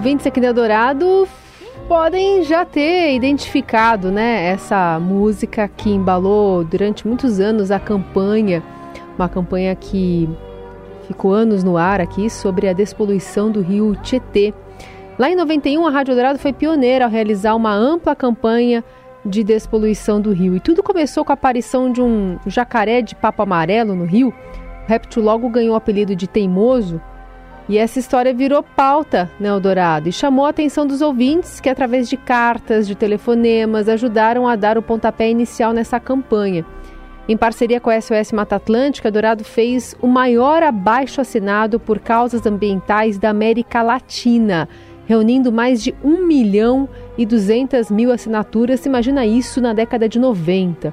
ouvintes aqui da Dourado podem já ter identificado, né, essa música que embalou durante muitos anos a campanha, uma campanha que ficou anos no ar aqui sobre a despoluição do rio Tietê. Lá em 91, a Rádio Dourado foi pioneira ao realizar uma ampla campanha de despoluição do rio. E tudo começou com a aparição de um jacaré de papo amarelo no rio. O réptil logo ganhou o apelido de teimoso. E essa história virou pauta no né, Eldorado e chamou a atenção dos ouvintes que, através de cartas, de telefonemas, ajudaram a dar o pontapé inicial nessa campanha. Em parceria com a SOS Mata Atlântica, Dourado fez o maior abaixo assinado por causas ambientais da América Latina, reunindo mais de 1 milhão e 200 mil assinaturas. Imagina isso na década de 90.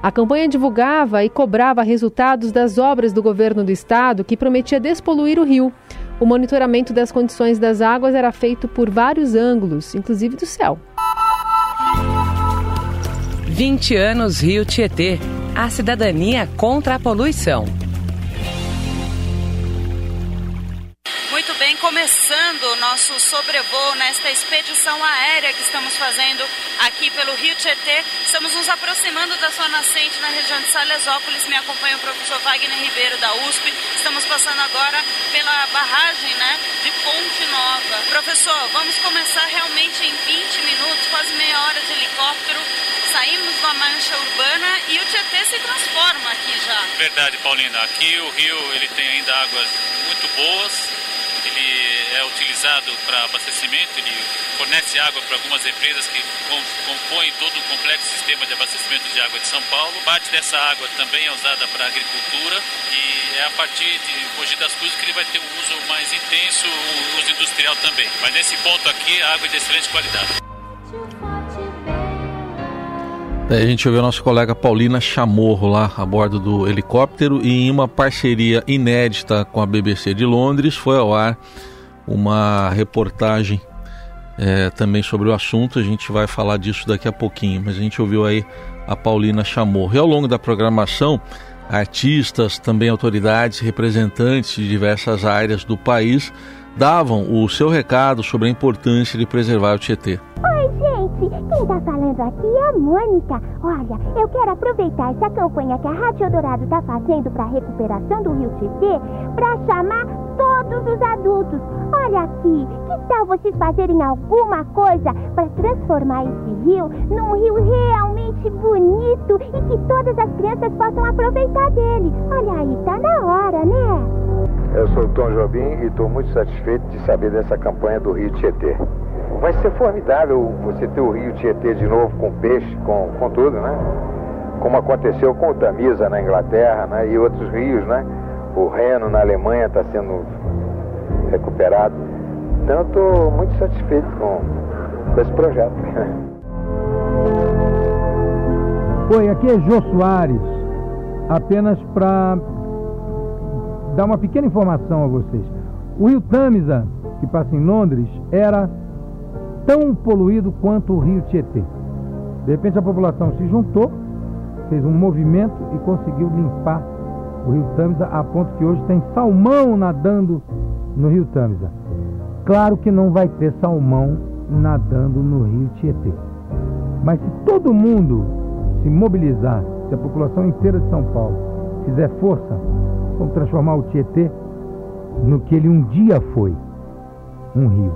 A campanha divulgava e cobrava resultados das obras do governo do estado que prometia despoluir o rio. O monitoramento das condições das águas era feito por vários ângulos, inclusive do céu. 20 anos Rio Tietê a cidadania contra a poluição. Bem, começando o nosso sobrevoo nesta expedição aérea que estamos fazendo aqui pelo Rio Tietê. Estamos nos aproximando da sua nascente na região de Salesópolis. Me acompanha o professor Wagner Ribeiro da USP. Estamos passando agora pela barragem né, de Ponte Nova. Professor, vamos começar realmente em 20 minutos, quase meia hora de helicóptero saímos da mancha urbana e o Tietê se transforma aqui já. Verdade, Paulina. Aqui o rio ele tem ainda águas muito boas. Utilizado para abastecimento, ele fornece água para algumas empresas que compõem todo o complexo sistema de abastecimento de água de São Paulo. Parte dessa água também é usada para agricultura e é a partir de Mogi das Cruzes que ele vai ter um uso mais intenso, um uso industrial também. Mas nesse ponto aqui, a água é de excelente qualidade. A gente ouviu a nossa colega Paulina Chamorro lá a bordo do helicóptero e em uma parceria inédita com a BBC de Londres foi ao ar uma reportagem é, também sobre o assunto. A gente vai falar disso daqui a pouquinho, mas a gente ouviu aí a Paulina Chamorro. E ao longo da programação, artistas, também autoridades, representantes de diversas áreas do país davam o seu recado sobre a importância de preservar o Tietê. Oi, gente! Quem tá falando aqui é a Mônica. Olha, eu quero aproveitar essa campanha que a Rádio Dourado tá fazendo para a recuperação do Rio Tietê para chamar todos os adultos. Olha aqui, que tal vocês fazerem alguma coisa para transformar esse rio num rio realmente bonito e que todas as crianças possam aproveitar dele? Olha aí, tá na hora, né? Eu sou o Tom Jobim e estou muito satisfeito de saber dessa campanha do Rio Tietê. Vai ser formidável você ter o Rio Tietê de novo com peixe, com, com tudo, né? Como aconteceu com o Tamisa na Inglaterra né? e outros rios, né? O Reno na Alemanha está sendo recuperado. Então estou muito satisfeito com, com esse projeto. Oi, aqui é Jô Soares, apenas para dar uma pequena informação a vocês. O rio Tamisa, que passa em Londres, era tão poluído quanto o rio Tietê. De repente a população se juntou, fez um movimento e conseguiu limpar o rio Tamisa a ponto que hoje tem salmão nadando no rio Tamisa. Claro que não vai ter salmão nadando no rio Tietê. Mas se todo mundo se mobilizar, se a população inteira de São Paulo fizer força, Vamos transformar o Tietê no que ele um dia foi, um rio.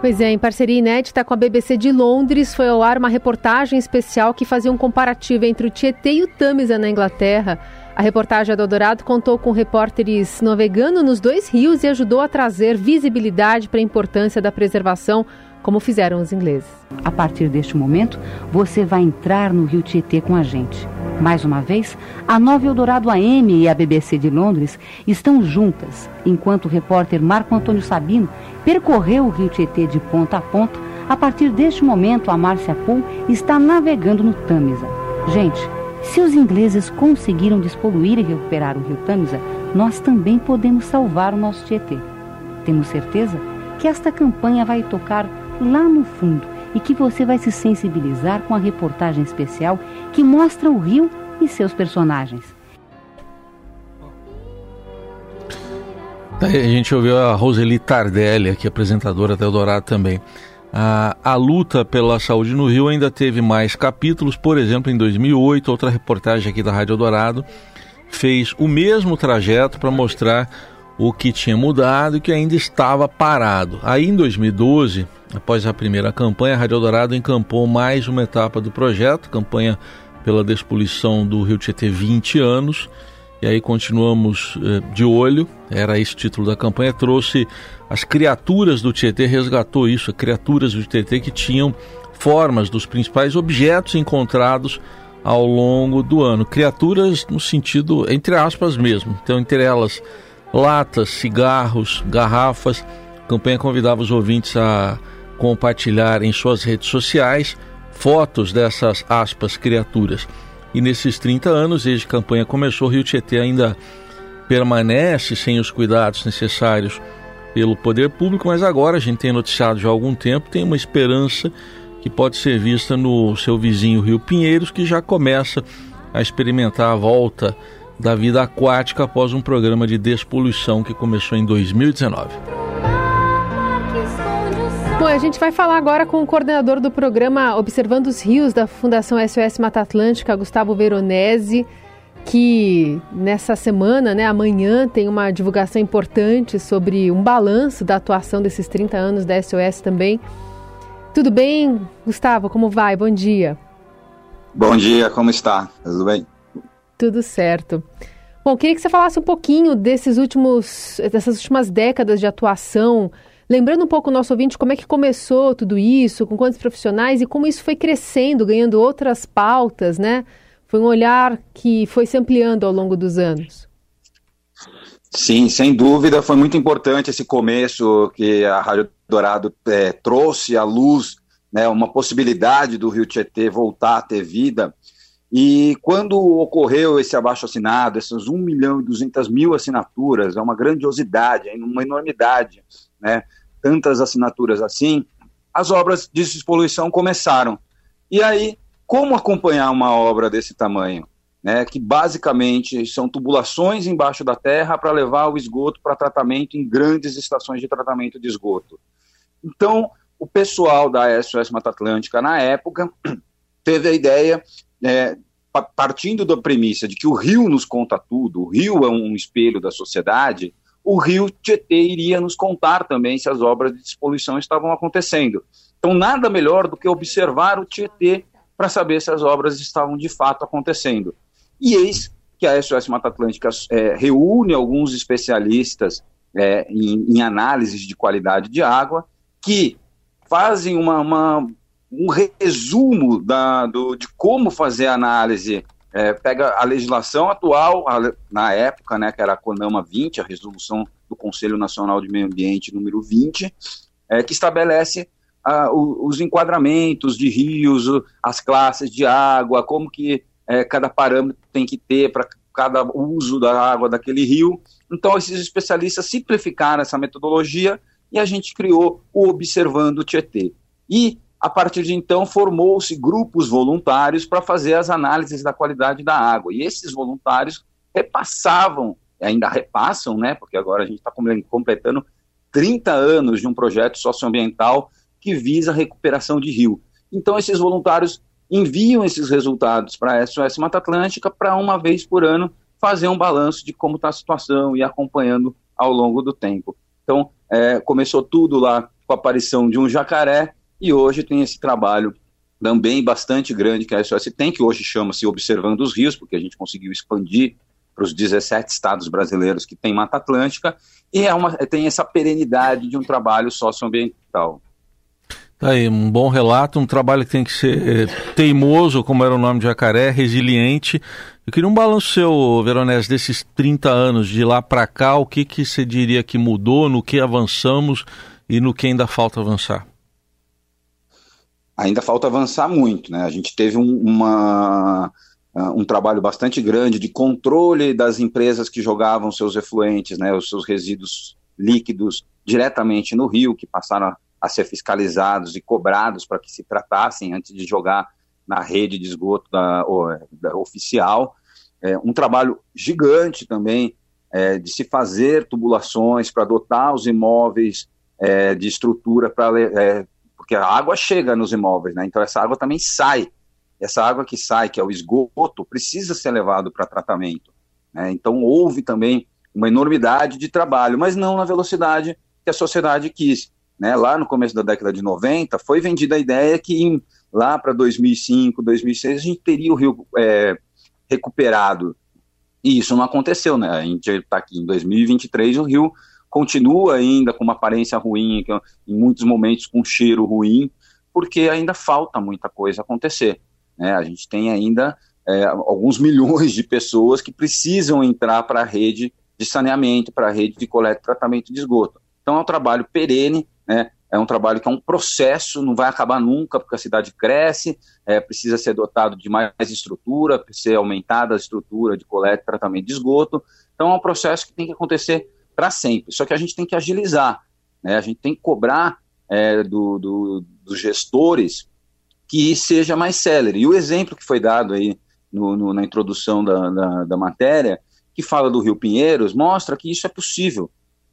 Pois é, em parceria inédita com a BBC de Londres, foi ao ar uma reportagem especial que fazia um comparativo entre o Tietê e o Tamisa na Inglaterra. A reportagem do Dourado contou com repórteres navegando nos dois rios e ajudou a trazer visibilidade para a importância da preservação como fizeram os ingleses. A partir deste momento, você vai entrar no Rio Tietê com a gente. Mais uma vez, a Nova Eldorado AM e a BBC de Londres estão juntas, enquanto o repórter Marco Antônio Sabino percorreu o Rio Tietê de ponta a ponta. A partir deste momento, a Márcia Pool está navegando no Tâmisa. Gente, se os ingleses conseguiram despoluir e recuperar o Rio Tâmisa, nós também podemos salvar o nosso Tietê. Temos certeza que esta campanha vai tocar lá no fundo e que você vai se sensibilizar com a reportagem especial que mostra o rio e seus personagens. A gente ouviu a Roseli Tardelli, aqui apresentadora da Eldorado também. A, a luta pela saúde no Rio ainda teve mais capítulos, por exemplo, em 2008, outra reportagem aqui da Rádio Eldorado fez o mesmo trajeto para mostrar o que tinha mudado e que ainda estava parado. Aí em 2012, após a primeira campanha, a Rádio Eldorado encampou mais uma etapa do projeto, campanha pela despoluição do Rio Tietê 20 anos, e aí continuamos eh, de olho, era esse título da campanha, trouxe as criaturas do Tietê, resgatou isso, criaturas do Tietê que tinham formas dos principais objetos encontrados ao longo do ano. Criaturas no sentido, entre aspas mesmo. Então, entre elas, latas, cigarros, garrafas. A campanha convidava os ouvintes a compartilhar em suas redes sociais fotos dessas aspas criaturas. E nesses 30 anos, desde que a campanha começou, o Rio Tietê ainda permanece sem os cuidados necessários pelo poder público, mas agora a gente tem noticiado já há algum tempo, tem uma esperança que pode ser vista no seu vizinho Rio Pinheiros, que já começa a experimentar a volta da vida aquática após um programa de despoluição que começou em 2019. Bom, a gente vai falar agora com o coordenador do programa Observando os Rios da Fundação SOS Mata Atlântica, Gustavo Veronese, que nessa semana, né, amanhã, tem uma divulgação importante sobre um balanço da atuação desses 30 anos da SOS também. Tudo bem, Gustavo? Como vai? Bom dia. Bom dia, como está? Tudo bem? Tudo certo. Bom, queria que você falasse um pouquinho desses últimos, dessas últimas décadas de atuação Lembrando um pouco o nosso ouvinte como é que começou tudo isso, com quantos profissionais e como isso foi crescendo, ganhando outras pautas, né? Foi um olhar que foi se ampliando ao longo dos anos. Sim, sem dúvida, foi muito importante esse começo que a Rádio Dourado é, trouxe à luz né, uma possibilidade do Rio Tietê voltar a ter vida. E quando ocorreu esse abaixo-assinado, essas 1 milhão e 200 mil assinaturas, é uma grandiosidade, é uma enormidade, né? tantas assinaturas assim, as obras de despoluição começaram. E aí, como acompanhar uma obra desse tamanho? Né, que basicamente são tubulações embaixo da terra para levar o esgoto para tratamento em grandes estações de tratamento de esgoto. Então, o pessoal da SOS Mata Atlântica, na época, teve a ideia, é, partindo da premissa de que o rio nos conta tudo, o rio é um espelho da sociedade, o rio Tietê iria nos contar também se as obras de despoluição estavam acontecendo. Então, nada melhor do que observar o Tietê para saber se as obras estavam de fato acontecendo. E eis que a SOS Mata Atlântica é, reúne alguns especialistas é, em, em análises de qualidade de água que fazem uma, uma, um resumo da, do, de como fazer a análise é, pega a legislação atual, a, na época, né, que era a CONAMA 20, a resolução do Conselho Nacional de Meio Ambiente número 20, é, que estabelece a, o, os enquadramentos de rios, as classes de água, como que é, cada parâmetro tem que ter para cada uso da água daquele rio. Então, esses especialistas simplificaram essa metodologia e a gente criou o Observando Tietê. E a partir de então, formou-se grupos voluntários para fazer as análises da qualidade da água. E esses voluntários repassavam, ainda repassam, né, porque agora a gente está completando 30 anos de um projeto socioambiental que visa a recuperação de rio. Então, esses voluntários enviam esses resultados para a SOS Mata Atlântica para, uma vez por ano, fazer um balanço de como está a situação e acompanhando ao longo do tempo. Então, é, começou tudo lá com a aparição de um jacaré, e hoje tem esse trabalho também bastante grande que a SOS tem, que hoje chama-se Observando os Rios, porque a gente conseguiu expandir para os 17 estados brasileiros que tem Mata Atlântica, e é uma, tem essa perenidade de um trabalho socioambiental. Tá aí, um bom relato, um trabalho que tem que ser teimoso, como era o nome de Jacaré, resiliente. Eu queria um balanço seu, Veronese, desses 30 anos de lá para cá, o que, que você diria que mudou, no que avançamos e no que ainda falta avançar? Ainda falta avançar muito. Né? A gente teve um, uma, ah, um trabalho bastante grande de controle das empresas que jogavam seus efluentes, né, os seus resíduos líquidos diretamente no rio, que passaram a, ser fiscalizados e cobrados para que se tratassem antes de jogar na rede de esgoto da, da oficial. É, um trabalho gigante também é, de se fazer tubulações para dotar os imóveis é, de estrutura para é, porque a água chega nos imóveis, né? Então essa água também sai. Essa água que sai, que é o esgoto, precisa ser levado para tratamento. Né? Então houve também uma enormidade de trabalho, mas não na velocidade que a sociedade quis. Né? Lá no começo da década de 90, foi vendida a ideia que em, lá para 2005, 2006, a gente teria o rio é, recuperado. E isso não aconteceu, né? A gente está aqui em 2023 o rio continua ainda com uma aparência ruim, em muitos momentos com cheiro ruim, porque ainda falta muita coisa acontecer. Né? A gente tem ainda é, alguns milhões de pessoas que precisam entrar para a rede de saneamento, para a rede de coleta e tratamento de esgoto. Então é um trabalho perene, né? é um trabalho que é um processo, não vai acabar nunca, porque a cidade cresce, é, precisa ser dotado de mais estrutura, precisa ser aumentada a estrutura de coleta e tratamento de esgoto. Então é um processo que tem que acontecer para sempre. Só que a gente tem que agilizar, né? a gente tem que cobrar é, do, do, dos gestores que seja mais célere. E o exemplo que foi dado aí no, no, na introdução da, da, da, matéria, que fala do Rio Pinheiros, mostra que isso é possível.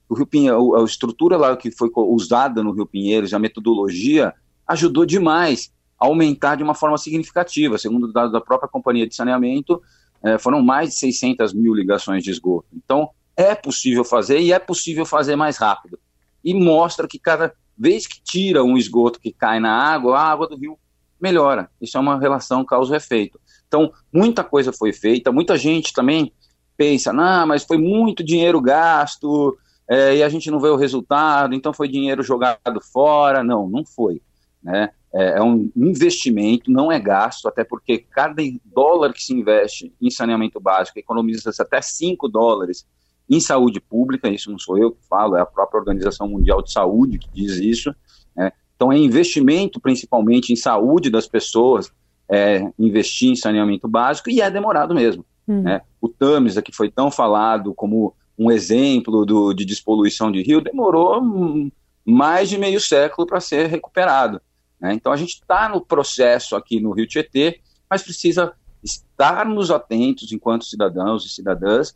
O Rio Pinheiros, a estrutura lá que foi usada no Rio Pinheiros, a metodologia, ajudou demais a aumentar de uma forma significativa. Segundo dados da própria Companhia de Saneamento, é, foram mais de 600 mil ligações de esgoto. Então, é possível fazer e é possível fazer mais rápido. E mostra que cada vez que tira um esgoto que cai na água, a água do rio melhora. Isso é uma relação causa-efeito. Então, muita coisa foi feita, muita gente também pensa, não, mas foi muito dinheiro gasto é, e a gente não vê o resultado, então foi dinheiro jogado fora. Não, não foi. Né? É, é um investimento, não é gasto, até porque cada dólar que se investe em saneamento básico economiza até 5 dólares em saúde pública, isso não sou eu que falo, é a própria Organização Mundial de Saúde que diz isso. Né? Então, é investimento principalmente em saúde das pessoas, é, investir em saneamento básico, e é demorado mesmo. Uhum. Né? O Tamisa, que foi tão falado como um exemplo do, de despoluição de rio, demorou mais de meio século para ser recuperado. Né? Então, a gente está no processo aqui no Rio Tietê, mas precisa estarmos atentos enquanto cidadãos e cidadãs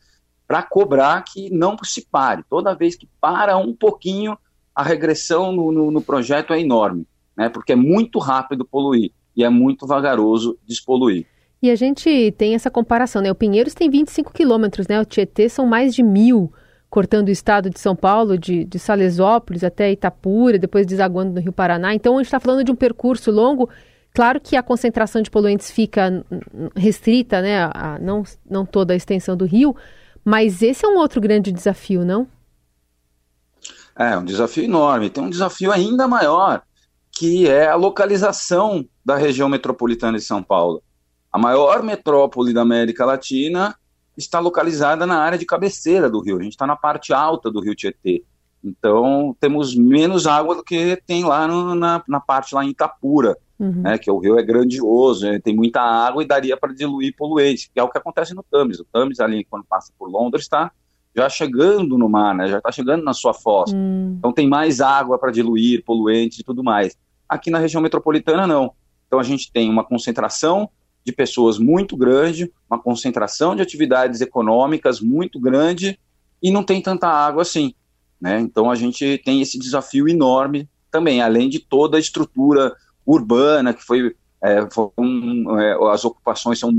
para cobrar que não se pare. Toda vez que para um pouquinho, a regressão no, no, no projeto é enorme, né? porque é muito rápido poluir e é muito vagaroso despoluir. E a gente tem essa comparação, né? O Pinheiros tem 25 quilômetros, né? O Tietê são mais de mil, cortando o estado de São Paulo, de, de Salesópolis até Itapura, depois desaguando no Rio Paraná. Então a gente está falando de um percurso longo. Claro que a concentração de poluentes fica restrita, né? A, não, não toda a extensão do rio, mas esse é um outro grande desafio, não? É, um desafio enorme. Tem um desafio ainda maior, que é a localização da região metropolitana de São Paulo. A maior metrópole da América Latina está localizada na área de cabeceira do rio. A gente está na parte alta do rio Tietê. Então, temos menos água do que tem lá no, na, na parte lá em Itapura uhum. né, que o rio é grandioso, né, tem muita água e daria para diluir poluentes, que é o que acontece no Thames. O Thames ali, quando passa por Londres, está já chegando no mar, né, já está chegando na sua foz. Uhum. Então tem mais água para diluir poluentes e tudo mais. Aqui na região metropolitana, não. Então a gente tem uma concentração de pessoas muito grande, uma concentração de atividades econômicas muito grande e não tem tanta água assim. Né? Então a gente tem esse desafio enorme também, além de toda a estrutura urbana, que foi, é, é, as ocupações são,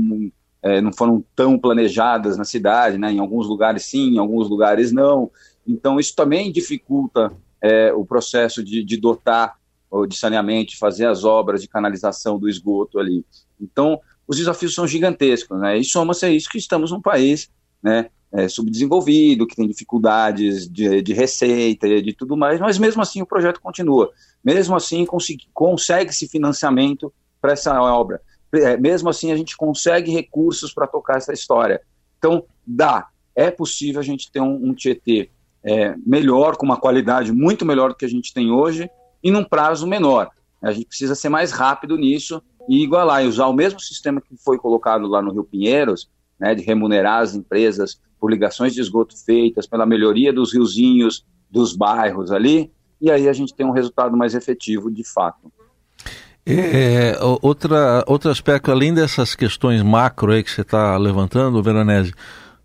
é, não foram tão planejadas na cidade, né? em alguns lugares sim, em alguns lugares não. Então isso também dificulta é, o processo de, de dotar de saneamento, de fazer as obras de canalização do esgoto ali. Então os desafios são gigantescos, né? E soma-se a isso que estamos num país, né? É, subdesenvolvido, que tem dificuldades de, de receita e de tudo mais, mas mesmo assim o projeto continua. Mesmo assim, consegue-se financiamento para essa obra. É, mesmo assim, a gente consegue recursos para tocar essa história. Então, dá. É possível a gente ter um, um Tietê é, melhor, com uma qualidade muito melhor do que a gente tem hoje, e num prazo menor. A gente precisa ser mais rápido nisso e igualar, e usar o mesmo sistema que foi colocado lá no Rio Pinheiros, né, de remunerar as empresas por ligações de esgoto feitas, pela melhoria dos riozinhos, dos bairros ali, e aí a gente tem um resultado mais efetivo de fato. É, outra, outro aspecto, além dessas questões macro aí que você está levantando, Veronese,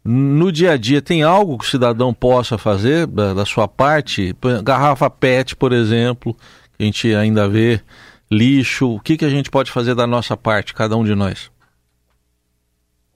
No dia a dia, tem algo que o cidadão possa fazer da, da sua parte? Garrafa PET, por exemplo, que a gente ainda vê, lixo. O que, que a gente pode fazer da nossa parte, cada um de nós?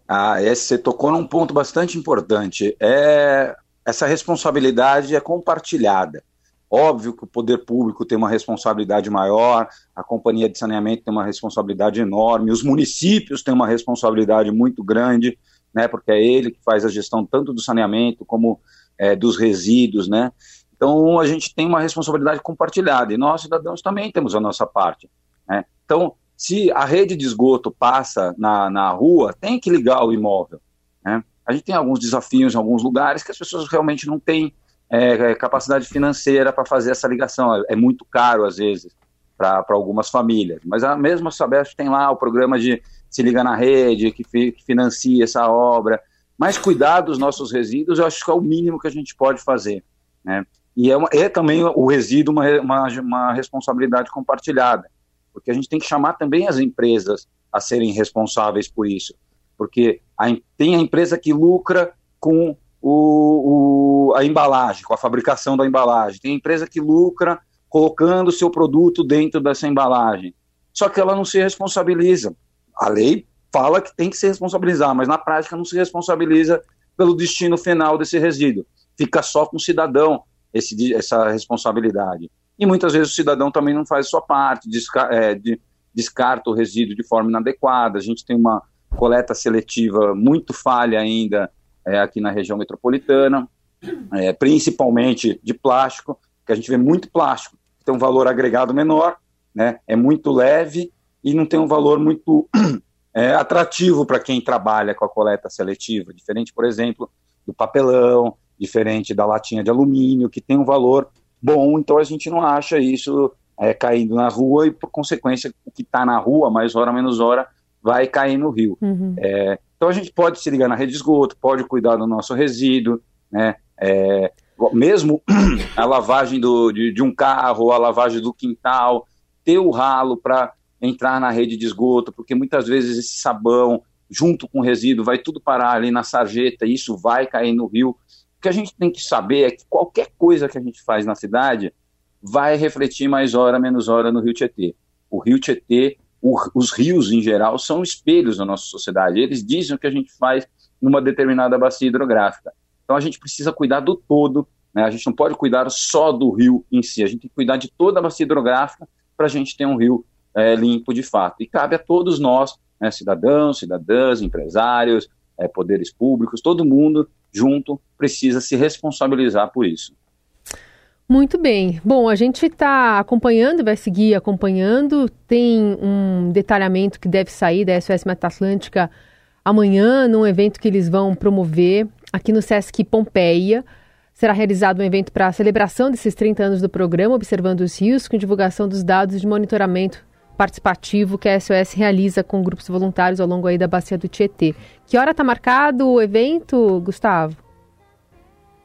Ah, esse, você tocou num ponto bastante importante. É, essa responsabilidade é compartilhada. Óbvio que o poder público tem uma responsabilidade maior, a companhia de saneamento tem uma responsabilidade enorme, os municípios têm uma responsabilidade muito grande, né, porque é ele que faz a gestão tanto do saneamento como é, dos resíduos, né. Então a gente tem uma responsabilidade compartilhada e nós cidadãos também temos a nossa parte, né. Então se a rede de esgoto passa na, na rua, tem que ligar o imóvel. Né? A gente tem alguns desafios em alguns lugares que as pessoas realmente não têm é, é capacidade financeira para fazer essa ligação. É, é, muito caro, às vezes, para algumas famílias. Mas a mesma Sabesp tem lá o programa de Se Liga na Rede, que, fi, que financia essa obra. Mas cuidar dos nossos resíduos, eu acho que é o mínimo que a gente pode fazer. Né? E é, uma, é também o resíduo uma, uma, uma responsabilidade compartilhada porque a gente tem que chamar também as empresas a serem responsáveis por isso, porque a, tem a empresa que lucra com o, o, a embalagem, com a fabricação da embalagem, tem empresa que lucra colocando o seu produto dentro dessa embalagem, só que ela não se responsabiliza. A lei fala que tem que se responsabilizar, mas na prática não se responsabiliza pelo destino final desse resíduo. Fica só com o cidadão esse, essa responsabilidade. E muitas vezes o cidadão também não faz sua parte, desca é, de, descarta o resíduo de forma inadequada. A gente tem uma coleta seletiva muito falha ainda é, aqui na região metropolitana, é, principalmente de plástico, que a gente vê muito plástico, tem um valor agregado menor, né, é muito leve e não tem um valor muito é, atrativo para quem trabalha com a coleta seletiva, diferente, por exemplo, do papelão, diferente da latinha de alumínio, que tem um valor bom, então a gente não acha isso é, caindo na rua e, por consequência, o que está na rua, mais hora menos hora, vai cair no rio. Uhum. É, então a gente pode se ligar na rede de esgoto, pode cuidar do nosso resíduo, né? É, mesmo a lavagem do, de, de, um carro, a lavagem do quintal, ter o ralo para entrar na rede de esgoto, porque muitas vezes esse sabão, junto com o resíduo, vai tudo parar ali na sarjeta, e isso vai cair no rio. O que a gente tem que saber é que qualquer coisa que a gente faz na cidade vai refletir mais hora, menos hora no Rio Tietê. O Rio Tietê, o, os rios em geral, são espelhos da nossa sociedade. Eles dizem o que a gente faz numa determinada bacia hidrográfica. Então a gente precisa cuidar do todo, né? a gente não pode cuidar só do rio em si, a gente tem que cuidar de toda a bacia hidrográfica para a gente ter um rio é, limpo de fato. E cabe a todos nós, né, cidadãos, cidadãs, empresários, é, poderes públicos, todo mundo junto precisa se responsabilizar por isso. Muito bem. Bom, a gente está acompanhando, vai seguir acompanhando. Tem um detalhamento que deve sair da SOS Mata Atlântica amanhã, num evento que eles vão promover aqui no Sesc Pompeia. Será realizado um evento para a celebração desses 30 anos do programa, observando os rios, com divulgação dos dados de monitoramento participativo que a SOS realiza com grupos voluntários ao longo aí da bacia do Tietê. Que hora está marcado o evento, Gustavo?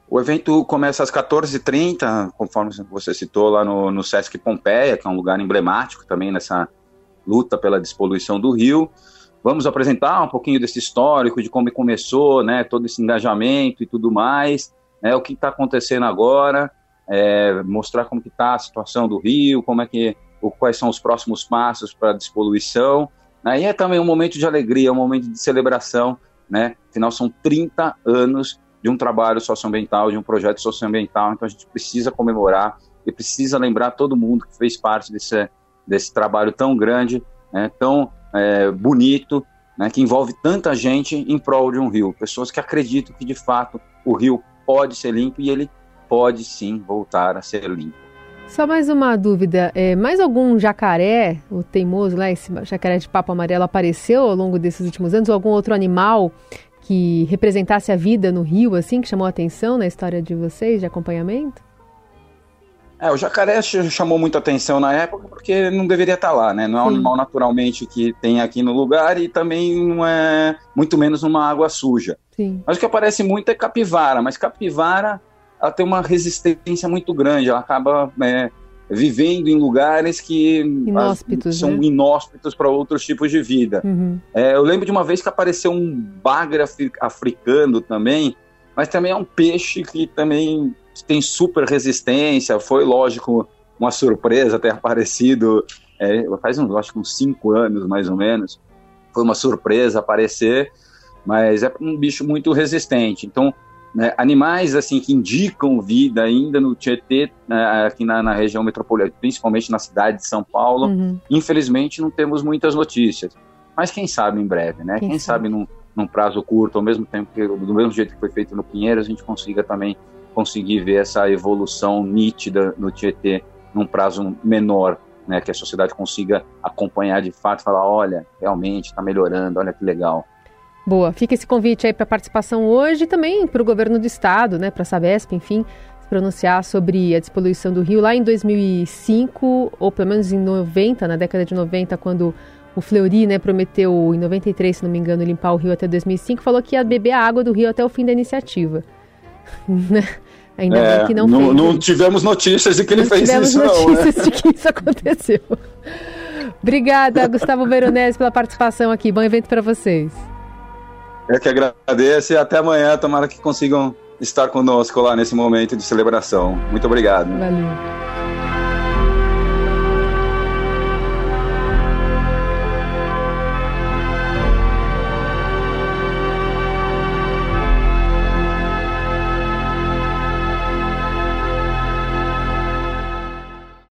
O evento começa às 14h30, conforme você citou lá no, no Sesc Pompeia, que é um lugar emblemático também nessa luta pela despoluição do rio. Vamos apresentar um pouquinho desse histórico, de como começou, né, todo esse engajamento e tudo mais, né, o que está acontecendo agora, é, mostrar como está a situação do rio, como é que quais são os próximos passos para a despoluição. Né? E é também um momento de alegria, um momento de celebração, né? Afinal, são 30 anos de um trabalho socioambiental, de um projeto socioambiental, então a gente precisa comemorar e precisa lembrar todo mundo que fez parte desse, desse trabalho tão grande, né? tão é, bonito, né? que envolve tanta gente em prol de um rio. Pessoas que acreditam que, de fato, o rio pode ser limpo e ele pode sim voltar a ser limpo. Só mais uma dúvida. É, mais algum jacaré, o teimoso lá, esse jacaré de papo amarelo, apareceu ao longo desses últimos anos? Ou algum outro animal que representasse a vida no rio, assim, que chamou a atenção na história de vocês, de acompanhamento? É, o jacaré chamou muita atenção na época porque não deveria estar lá, né? Não é um animal naturalmente que tem aqui no lugar e também não é, muito menos numa água suja. Sim. Mas o que aparece muito é capivara, mas capivara ela tem uma resistência muito grande, ela acaba é, vivendo em lugares que inóspitos, são né? inóspitos para outros tipos de vida. Uhum. É, eu lembro de uma vez que apareceu um bagre africano também, mas também é um peixe que também tem super resistência. Foi, lógico, uma surpresa ter aparecido, é, faz uns, acho que uns cinco anos mais ou menos. Foi uma surpresa aparecer, mas é um bicho muito resistente. Então, né, animais assim que indicam vida ainda no Tietê, né, aqui na, na, região metropolitana, principalmente na cidade de São Paulo, uhum. infelizmente não temos muitas notícias. Mas quem sabe em breve, né? Quem, quem sabe, sabe num, num, prazo curto, ao mesmo tempo que, do mesmo jeito que foi feito no Pinheiros, a gente consiga também conseguir ver essa evolução nítida no Tietê num prazo menor, né? Que a sociedade consiga acompanhar de fato e falar, olha, realmente está melhorando, olha que legal. Boa, fica esse convite aí para participação hoje também para o governo do estado, né, para a Sabesp, enfim, se pronunciar sobre a despoluição do rio lá em 2005, ou pelo menos em 90, na década de 90, quando o Fleury, né, prometeu em 93, se não me engano, limpar o rio até 2005, falou que ia beber a água do rio até o fim da iniciativa. Né? Ainda é, bem que não, não, não tivemos notícias de que ele não fez isso, não. Tivemos notícias de que isso aconteceu. Obrigada, Gustavo Veronese, pela participação aqui. Bom evento para vocês. Eu que agradeço e até amanhã. Tomara que consigam estar conosco lá nesse momento de celebração. Muito obrigado. Valeu.